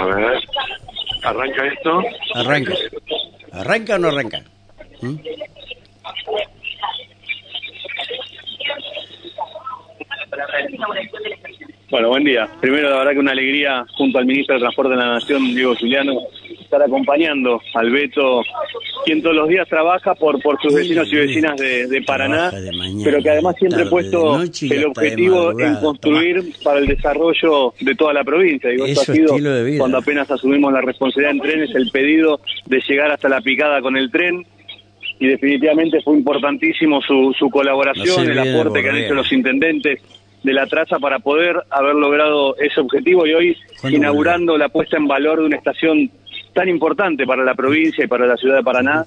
A ver, ¿arranca esto? Arranca. ¿Arranca o no arranca? ¿Mm? Bueno, buen día. Primero, la verdad que una alegría junto al ministro de Transporte de la Nación, Diego Juliano, estar acompañando al Beto, quien todos los días trabaja por, por sus vecinos y vecinas de, de Paraná, Trabaja de mañana, pero que además siempre ha puesto el objetivo en construir para el desarrollo de toda la provincia. Digo, esto ha sido cuando apenas asumimos la responsabilidad en trenes, el pedido de llegar hasta la picada con el tren. Y definitivamente fue importantísimo su, su colaboración, el aporte que han hecho los intendentes de la traza para poder haber logrado ese objetivo y hoy ¿Cuándo inaugurando la puesta en valor de una estación tan importante para la provincia y para la ciudad de Paraná,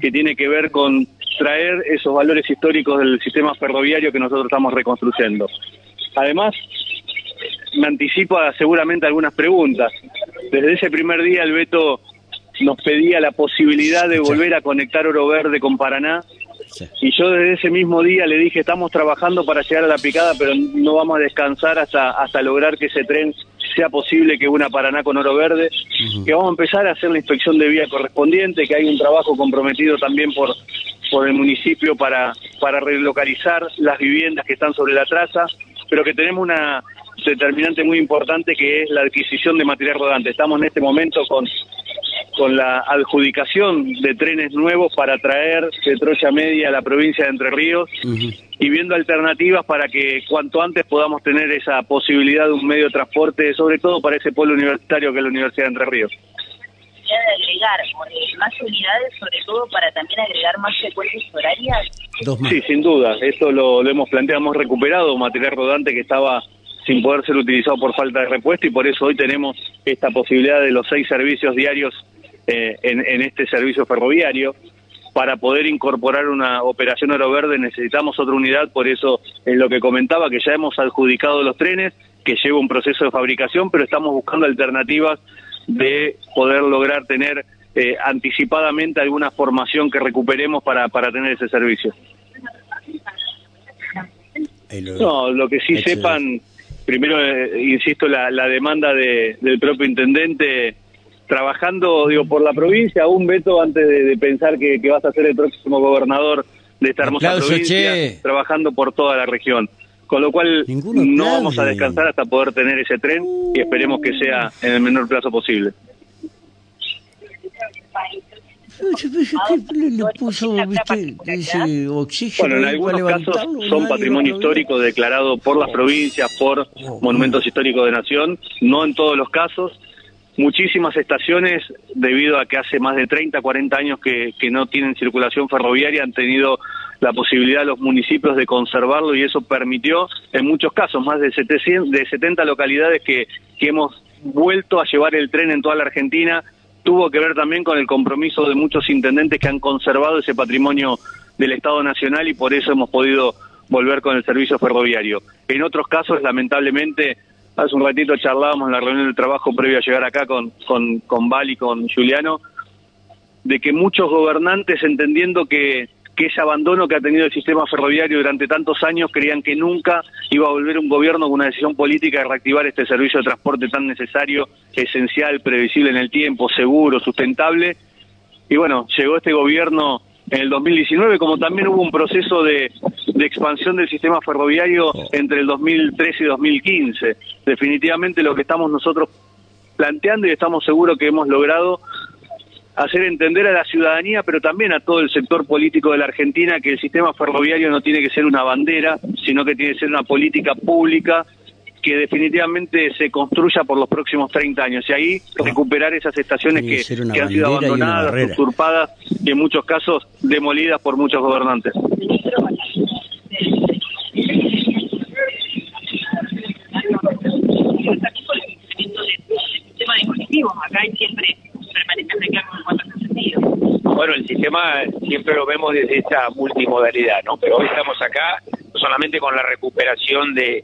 que tiene que ver con traer esos valores históricos del sistema ferroviario que nosotros estamos reconstruyendo. Además, me anticipa seguramente algunas preguntas. Desde ese primer día el Beto nos pedía la posibilidad de volver a conectar Oro Verde con Paraná Sí. y yo desde ese mismo día le dije, estamos trabajando para llegar a la picada, pero no vamos a descansar hasta, hasta lograr que ese tren sea posible que una Paraná con oro verde, que vamos a empezar a hacer la inspección de vía correspondiente, que hay un trabajo comprometido también por, por el municipio para, para relocalizar las viviendas que están sobre la traza, pero que tenemos una determinante muy importante que es la adquisición de material rodante. Estamos en este momento con con la adjudicación de trenes nuevos para traer de Troya Media a la provincia de Entre Ríos y viendo alternativas para que cuanto antes podamos tener esa posibilidad de un medio de transporte, sobre todo para ese pueblo universitario que es la Universidad de Entre Ríos. de agregar eh, más unidades, sobre todo para también agregar más frecuencias horarias. Dos más. Sí, sin duda, esto lo, lo hemos planteado, hemos recuperado material rodante que estaba sin poder ser utilizado por falta de repuesto y por eso hoy tenemos esta posibilidad de los seis servicios diarios eh, en, en este servicio ferroviario. Para poder incorporar una operación oro verde necesitamos otra unidad, por eso es lo que comentaba, que ya hemos adjudicado los trenes, que lleva un proceso de fabricación, pero estamos buscando alternativas de poder lograr tener eh, anticipadamente alguna formación que recuperemos para, para tener ese servicio. Lo- No, lo que sí Excelente. sepan, primero, eh, insisto, la, la demanda de, del propio intendente trabajando, digo, por la provincia, un veto antes de, de pensar que, que vas a ser el próximo gobernador de esta hermosa Aplauso, provincia, che. trabajando por toda la región. Con lo cual, Ninguno no aplaude. vamos a descansar hasta poder tener ese tren y esperemos que sea en el menor plazo posible. ¿Qué le, le puso, viste, ese oxígeno? Bueno, en algunos casos son patrimonio histórico declarado por las provincias, por Oh, monumentos históricos de nación, no en todos los casos. Muchísimas estaciones, debido a que hace más de 30, 40 años que, que no tienen circulación ferroviaria, han tenido la posibilidad los municipios de conservarlo y eso permitió, en muchos casos, más de, 700, de 70 localidades que, que hemos vuelto a llevar el tren en toda la Argentina, tuvo que ver también con el compromiso de muchos intendentes que han conservado ese patrimonio del Estado Nacional y por eso hemos podido volver con el servicio ferroviario. En otros casos, lamentablemente, hace un ratito charlábamos en la reunión de trabajo previa a llegar acá con, con, con Val y con Juliano, de que muchos gobernantes, entendiendo que, que ese abandono que ha tenido el sistema ferroviario durante tantos años, creían que nunca iba a volver un gobierno con una decisión política de reactivar este servicio de transporte tan necesario, esencial, previsible en el tiempo, seguro, sustentable. Y bueno, llegó este gobierno en el 2019, como también hubo un proceso de, de expansión del sistema ferroviario entre el 2013 y 2015. Definitivamente lo que estamos nosotros planteando y estamos seguros que hemos logrado hacer entender a la ciudadanía, pero también a todo el sector político de la Argentina, que el sistema ferroviario no tiene que ser una bandera, sino que tiene que ser una política pública que definitivamente se construya por los próximos 30 años. Y ahí recuperar esas estaciones que que, han sido abandonadas, usurpadas y en muchos casos demolidas por muchos gobernantes. Acá hay siempre reclamos en cuanto a ese sentido. Bueno, el sistema siempre lo vemos desde esta multimodalidad, ¿no? Pero hoy estamos acá solamente con la recuperación de,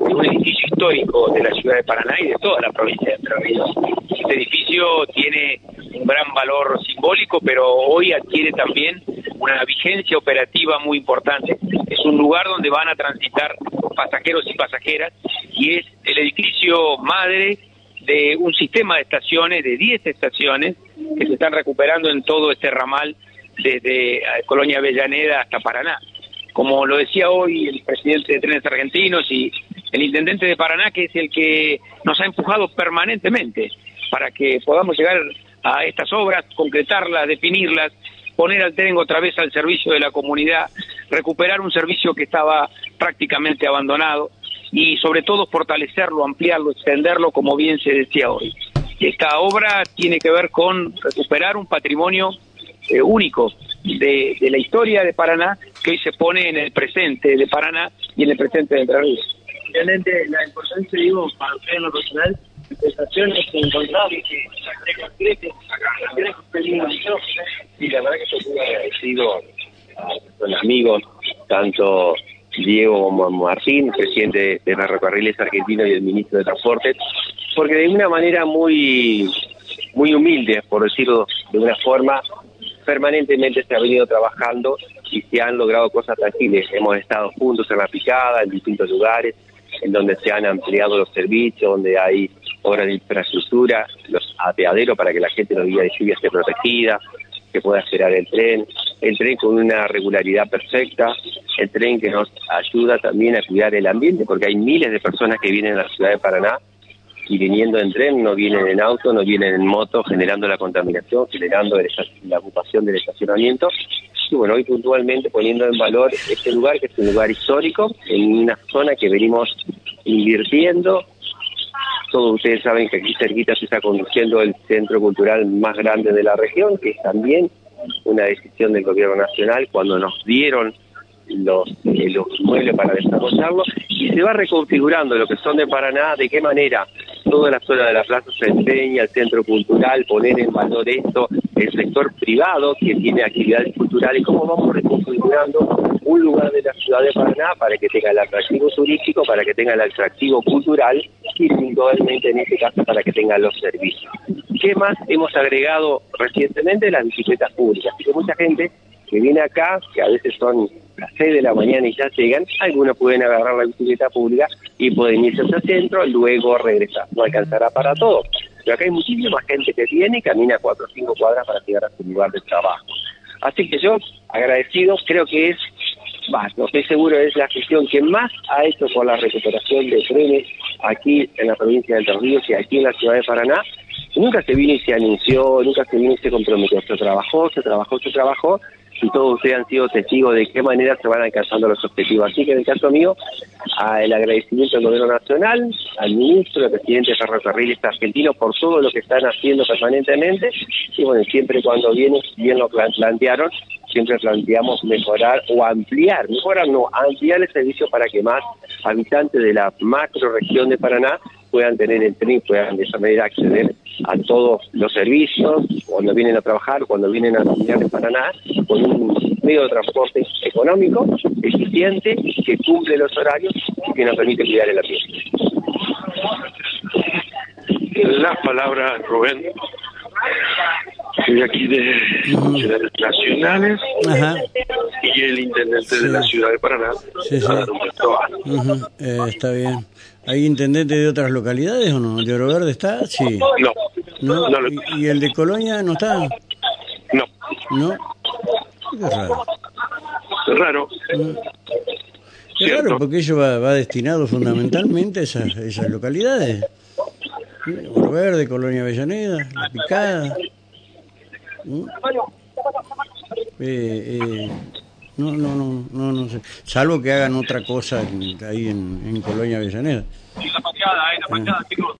un edificio histórico de la ciudad de Paraná y de toda la provincia de Entre Ríos. Este edificio tiene un gran valor simbólico, pero hoy adquiere también una vigencia operativa muy importante. Es un lugar donde van a transitar pasajeros y pasajeras y es el edificio madre de un sistema de estaciones, de 10 estaciones, que se están recuperando en todo este ramal desde eh, Colonia Avellaneda hasta Paraná. Como lo decía hoy el presidente de Trenes Argentinos y el intendente de Paraná, que es el que nos ha empujado permanentemente para que podamos llegar a estas obras, concretarlas, definirlas, poner al tren otra vez al servicio de la comunidad, recuperar un servicio que estaba prácticamente abandonado y sobre todo fortalecerlo, ampliarlo, extenderlo, como bien se decía hoy. Esta obra tiene que ver con recuperar un patrimonio eh, único de, de, la historia de Paraná que hoy se pone en el presente de Paraná y en el presente de Entre Ríos. Realmente la importancia, digo, para usted en lo personal, estaciones que encontramos, que se concrete, Sí, la verdad que estoy muy agradecido con amigos, tanto Diego como Martín, presidente de Ferrocarriles Argentinos y el ministro de Transporte, porque de una manera muy, muy humilde, por decirlo de una forma, permanentemente se ha venido trabajando y se han logrado cosas tangibles. Hemos estado juntos en la picada, en distintos lugares, en donde se han ampliado los servicios, donde hay obras de infraestructura, los apeaderos para que la gente los días de lluvia esté protegida, que pueda esperar el tren, el tren con una regularidad perfecta, el tren que nos ayuda también a cuidar el ambiente, porque hay miles de personas que vienen a la ciudad de Paraná y viniendo en tren, no vienen en auto, no vienen en moto, generando la contaminación, generando la ocupación del estacionamiento. Y bueno, hoy puntualmente poniendo en valor este lugar, que es un lugar histórico, en una zona que venimos invirtiendo. Todos ustedes saben que aquí cerquita se está conduciendo el centro cultural más grande de la región, que es también una decisión del gobierno nacional cuando nos dieron los, eh, los muebles para desarrollarlo y se va reconfigurando lo que son de Paraná, de qué manera toda la zona de la plaza se empeña, el centro cultural, poner en valor esto, el sector privado que tiene actividades culturales, cómo vamos reconfigurando un lugar de la ciudad de Paraná para que tenga el atractivo turístico, para que tenga el atractivo cultural y puntualmente en este caso para que tenga los servicios. ¿Qué más hemos agregado recientemente? Las bicicletas públicas. Porque mucha gente que viene acá, que a veces son las 6 de la mañana y ya llegan, algunos pueden agarrar la bicicleta pública y pueden irse hacia el centro, luego regresar. No alcanzará para todo. Pero acá hay muchísima gente que viene y camina 4 o 5 cuadras para llegar a su lugar de trabajo. Así que yo, agradecido, creo que es, más, no estoy seguro, es la gestión que más ha hecho por la recuperación de trenes aquí en la provincia de Entre Ríos y aquí en la ciudad de Paraná. Nunca se vino y se anunció, nunca se vino y se comprometió. Se trabajó, se trabajó, se trabajó y todos ustedes han sido testigos de qué manera se van alcanzando los objetivos. Así que en el caso mío, el agradecimiento al gobierno nacional, al ministro, al presidente de Ferrocarriles Argentinos por todo lo que están haciendo permanentemente y bueno, siempre cuando vienen, bien lo plantearon, siempre planteamos mejorar o ampliar, mejorar no, ampliar el servicio para que más habitantes de la macro región de Paraná puedan tener el tren y puedan de esa manera acceder a todos los servicios cuando vienen a trabajar, cuando vienen a estudiar en Paraná, con un medio de transporte económico, eficiente, que cumple los horarios y que nos permite cuidar el ambiente. La palabra, Rubén. Soy aquí de ciudades nacionales Ajá. Y el intendente de la ciudad de Paraná. Sí, sí. Ujú, eh, está bien. ¿Hay intendente de otras localidades o no? ¿De Oro Verde está? Sí. No, ¿No? no, no. ¿Y, y el de Colonia no está? no. ¿No? Qué raro. Raro. Qué Cierto. raro, porque ello va, va destinado fundamentalmente a esas, esas localidades. Oro Verde, Colonia Avellaneda, La Picada. ¿Mm? Eh, eh, no, no, no, no, no sé. Salvo que hagan otra cosa en- ahí en, en Colonia Avellaneda. La pateada, eh, la pateada, chicos.